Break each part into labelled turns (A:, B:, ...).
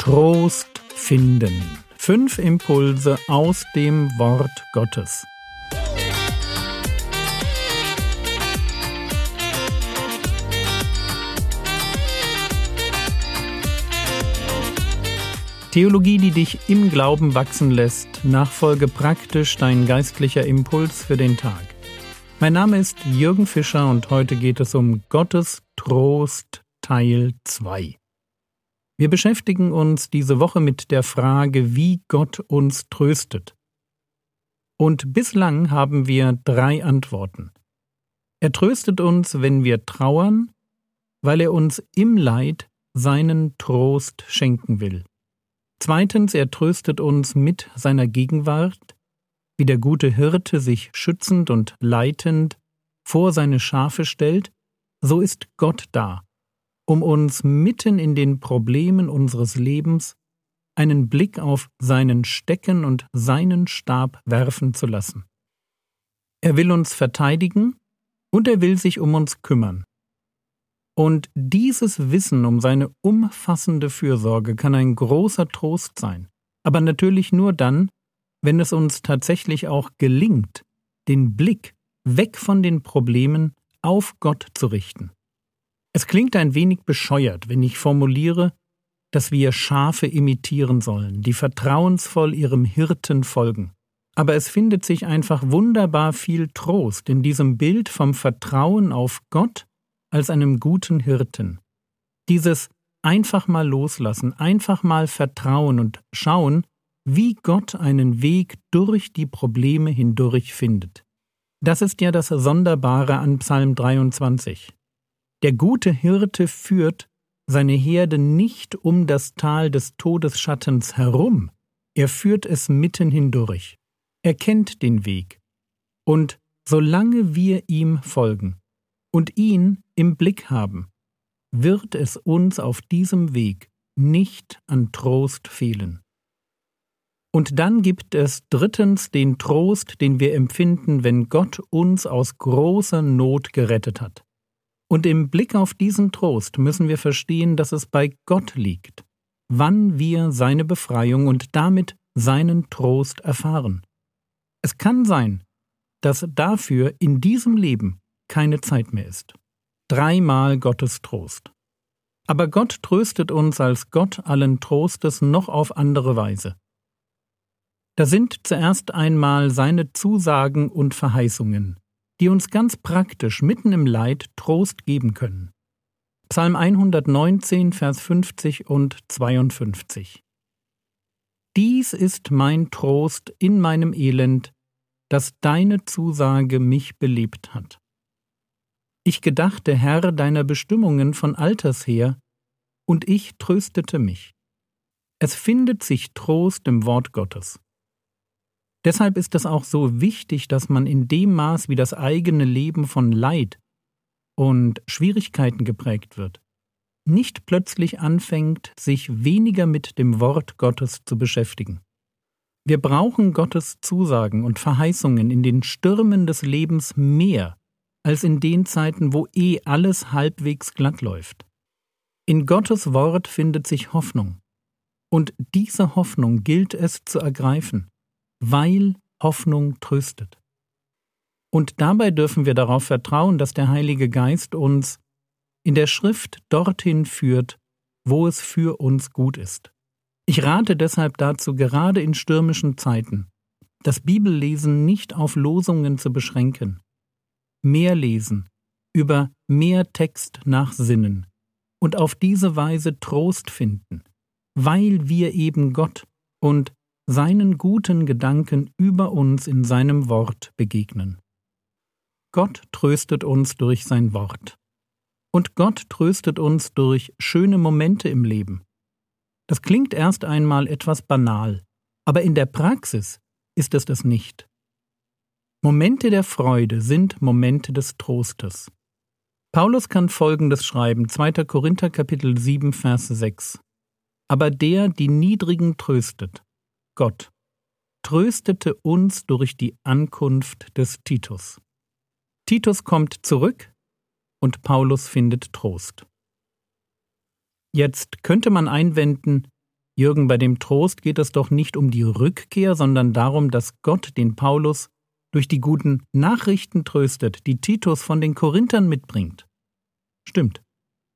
A: Trost finden. Fünf Impulse aus dem Wort Gottes. Theologie, die dich im Glauben wachsen lässt. Nachfolge praktisch dein geistlicher Impuls für den Tag. Mein Name ist Jürgen Fischer und heute geht es um Gottes Trost Teil 2. Wir beschäftigen uns diese Woche mit der Frage, wie Gott uns tröstet. Und bislang haben wir drei Antworten. Er tröstet uns, wenn wir trauern, weil er uns im Leid seinen Trost schenken will. Zweitens, er tröstet uns mit seiner Gegenwart, wie der gute Hirte sich schützend und leitend vor seine Schafe stellt, so ist Gott da, um uns mitten in den Problemen unseres Lebens einen Blick auf seinen Stecken und seinen Stab werfen zu lassen. Er will uns verteidigen und er will sich um uns kümmern. Und dieses Wissen um seine umfassende Fürsorge kann ein großer Trost sein, aber natürlich nur dann, wenn es uns tatsächlich auch gelingt, den Blick weg von den Problemen auf Gott zu richten. Es klingt ein wenig bescheuert, wenn ich formuliere, dass wir Schafe imitieren sollen, die vertrauensvoll ihrem Hirten folgen. Aber es findet sich einfach wunderbar viel Trost in diesem Bild vom Vertrauen auf Gott als einem guten Hirten. Dieses einfach mal loslassen, einfach mal vertrauen und schauen, wie Gott einen Weg durch die Probleme hindurch findet. Das ist ja das Sonderbare an Psalm 23. Der gute Hirte führt seine Herde nicht um das Tal des Todesschattens herum, er führt es mitten hindurch. Er kennt den Weg. Und solange wir ihm folgen und ihn im Blick haben, wird es uns auf diesem Weg nicht an Trost fehlen. Und dann gibt es drittens den Trost, den wir empfinden, wenn Gott uns aus großer Not gerettet hat. Und im Blick auf diesen Trost müssen wir verstehen, dass es bei Gott liegt, wann wir seine Befreiung und damit seinen Trost erfahren. Es kann sein, dass dafür in diesem Leben keine Zeit mehr ist dreimal Gottes Trost. Aber Gott tröstet uns als Gott allen Trostes noch auf andere Weise. Da sind zuerst einmal seine Zusagen und Verheißungen, die uns ganz praktisch mitten im Leid Trost geben können. Psalm 119, Vers 50 und 52. Dies ist mein Trost in meinem Elend, dass deine Zusage mich belebt hat. Ich gedachte, Herr, deiner Bestimmungen von alters her, und ich tröstete mich. Es findet sich Trost im Wort Gottes. Deshalb ist es auch so wichtig, dass man in dem Maß, wie das eigene Leben von Leid und Schwierigkeiten geprägt wird, nicht plötzlich anfängt, sich weniger mit dem Wort Gottes zu beschäftigen. Wir brauchen Gottes Zusagen und Verheißungen in den Stürmen des Lebens mehr als in den Zeiten, wo eh alles halbwegs glatt läuft. In Gottes Wort findet sich Hoffnung. Und diese Hoffnung gilt es zu ergreifen, weil Hoffnung tröstet. Und dabei dürfen wir darauf vertrauen, dass der Heilige Geist uns in der Schrift dorthin führt, wo es für uns gut ist. Ich rate deshalb dazu, gerade in stürmischen Zeiten, das Bibellesen nicht auf Losungen zu beschränken, mehr lesen, über mehr Text nachsinnen und auf diese Weise Trost finden, weil wir eben Gott und seinen guten Gedanken über uns in seinem Wort begegnen. Gott tröstet uns durch sein Wort. Und Gott tröstet uns durch schöne Momente im Leben. Das klingt erst einmal etwas banal, aber in der Praxis ist es das nicht. Momente der Freude sind Momente des Trostes. Paulus kann folgendes schreiben, 2. Korinther Kapitel 7, Vers 6. Aber der, die Niedrigen tröstet, Gott, tröstete uns durch die Ankunft des Titus. Titus kommt zurück und Paulus findet Trost. Jetzt könnte man einwenden, Jürgen, bei dem Trost geht es doch nicht um die Rückkehr, sondern darum, dass Gott den Paulus durch die guten Nachrichten tröstet, die Titus von den Korinthern mitbringt. Stimmt,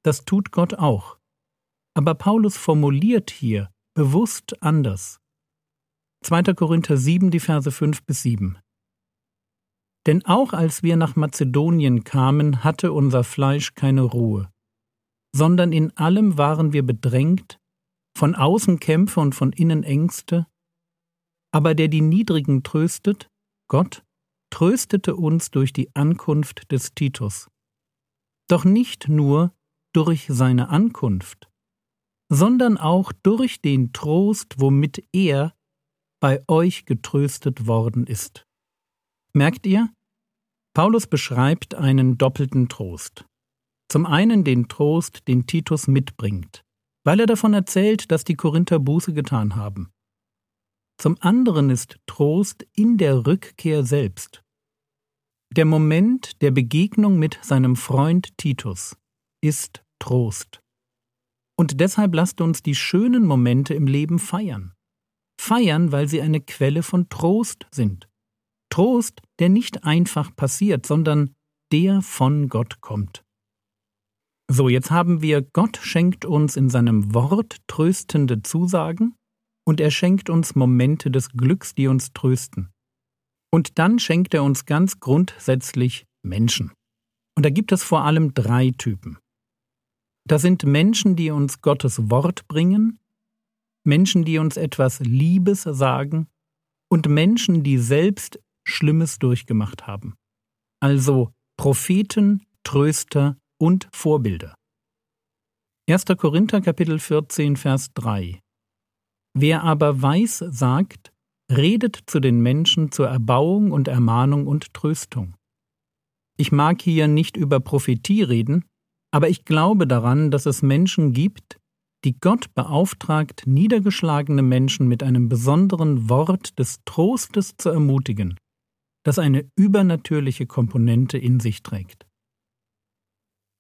A: das tut Gott auch. Aber Paulus formuliert hier bewusst anders. 2. Korinther 7, die Verse 5 bis 7. Denn auch als wir nach Mazedonien kamen, hatte unser Fleisch keine Ruhe, sondern in allem waren wir bedrängt, von außen Kämpfe und von innen Ängste, aber der die Niedrigen tröstet, Gott, tröstete uns durch die Ankunft des Titus. Doch nicht nur durch seine Ankunft, sondern auch durch den Trost, womit er bei euch getröstet worden ist. Merkt ihr? Paulus beschreibt einen doppelten Trost. Zum einen den Trost, den Titus mitbringt, weil er davon erzählt, dass die Korinther Buße getan haben. Zum anderen ist Trost in der Rückkehr selbst. Der Moment der Begegnung mit seinem Freund Titus ist Trost. Und deshalb lasst uns die schönen Momente im Leben feiern. Feiern, weil sie eine Quelle von Trost sind. Trost, der nicht einfach passiert, sondern der von Gott kommt. So, jetzt haben wir, Gott schenkt uns in seinem Wort tröstende Zusagen und er schenkt uns Momente des Glücks, die uns trösten. Und dann schenkt er uns ganz grundsätzlich Menschen. Und da gibt es vor allem drei Typen. Das sind Menschen, die uns Gottes Wort bringen, Menschen, die uns etwas Liebes sagen und Menschen, die selbst Schlimmes durchgemacht haben. Also Propheten, Tröster und Vorbilder. 1. Korinther Kapitel 14 Vers 3 Wer aber weiß sagt, redet zu den Menschen zur Erbauung und Ermahnung und Tröstung. Ich mag hier nicht über Prophetie reden, aber ich glaube daran, dass es Menschen gibt, die Gott beauftragt, niedergeschlagene Menschen mit einem besonderen Wort des Trostes zu ermutigen, das eine übernatürliche Komponente in sich trägt.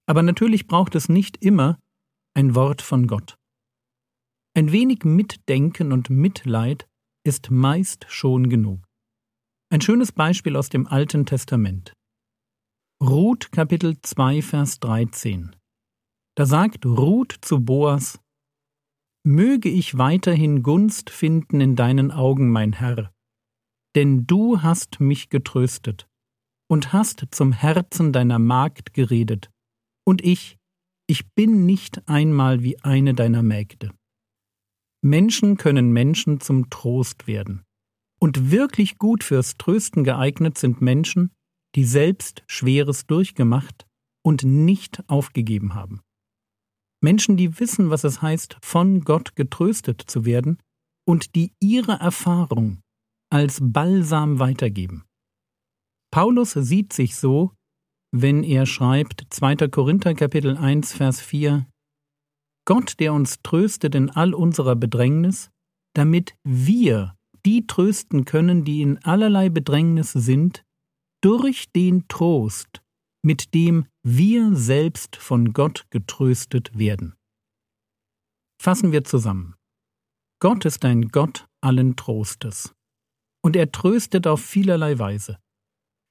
A: Aber natürlich braucht es nicht immer ein Wort von Gott. Ein wenig Mitdenken und Mitleid ist meist schon genug. Ein schönes Beispiel aus dem Alten Testament. Ruth Kapitel 2 Vers 13. Da sagt Ruth zu Boas, Möge ich weiterhin Gunst finden in deinen Augen, mein Herr, denn du hast mich getröstet und hast zum Herzen deiner Magd geredet, und ich, ich bin nicht einmal wie eine deiner Mägde. Menschen können Menschen zum Trost werden. Und wirklich gut fürs Trösten geeignet sind Menschen, die selbst Schweres durchgemacht und nicht aufgegeben haben. Menschen, die wissen, was es heißt, von Gott getröstet zu werden und die ihre Erfahrung als Balsam weitergeben. Paulus sieht sich so, wenn er schreibt 2. Korinther Kapitel 1 Vers 4 Gott, der uns tröstet in all unserer Bedrängnis, damit wir die trösten können, die in allerlei Bedrängnis sind, durch den Trost, mit dem wir selbst von Gott getröstet werden. Fassen wir zusammen. Gott ist ein Gott allen Trostes. Und er tröstet auf vielerlei Weise,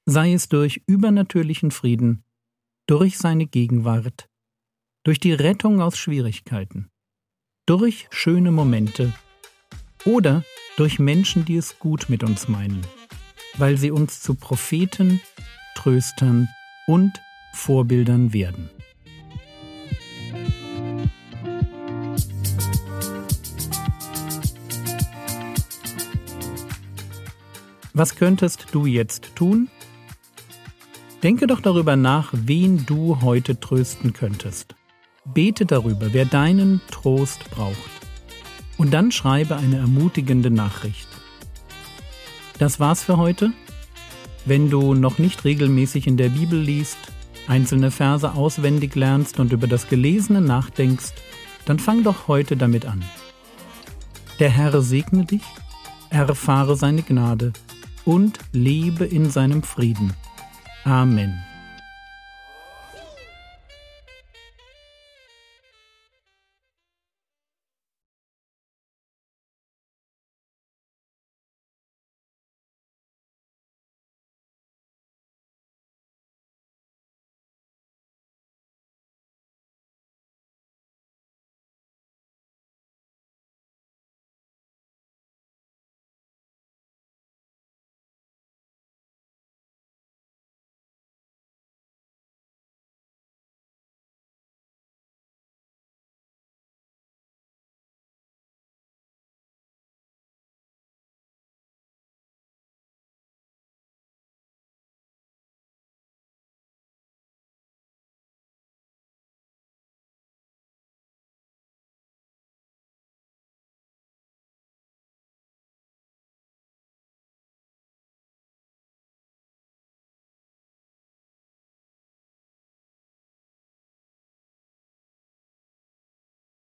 A: sei es durch übernatürlichen Frieden, durch seine Gegenwart, durch die Rettung aus Schwierigkeiten, durch schöne Momente oder durch Menschen, die es gut mit uns meinen, weil sie uns zu Propheten, Tröstern und Vorbildern werden. Was könntest du jetzt tun? Denke doch darüber nach, wen du heute trösten könntest. Bete darüber, wer deinen Trost braucht. Und dann schreibe eine ermutigende Nachricht. Das war's für heute. Wenn du noch nicht regelmäßig in der Bibel liest, einzelne Verse auswendig lernst und über das Gelesene nachdenkst, dann fang doch heute damit an. Der Herr segne dich, erfahre seine Gnade und lebe in seinem Frieden. Amen.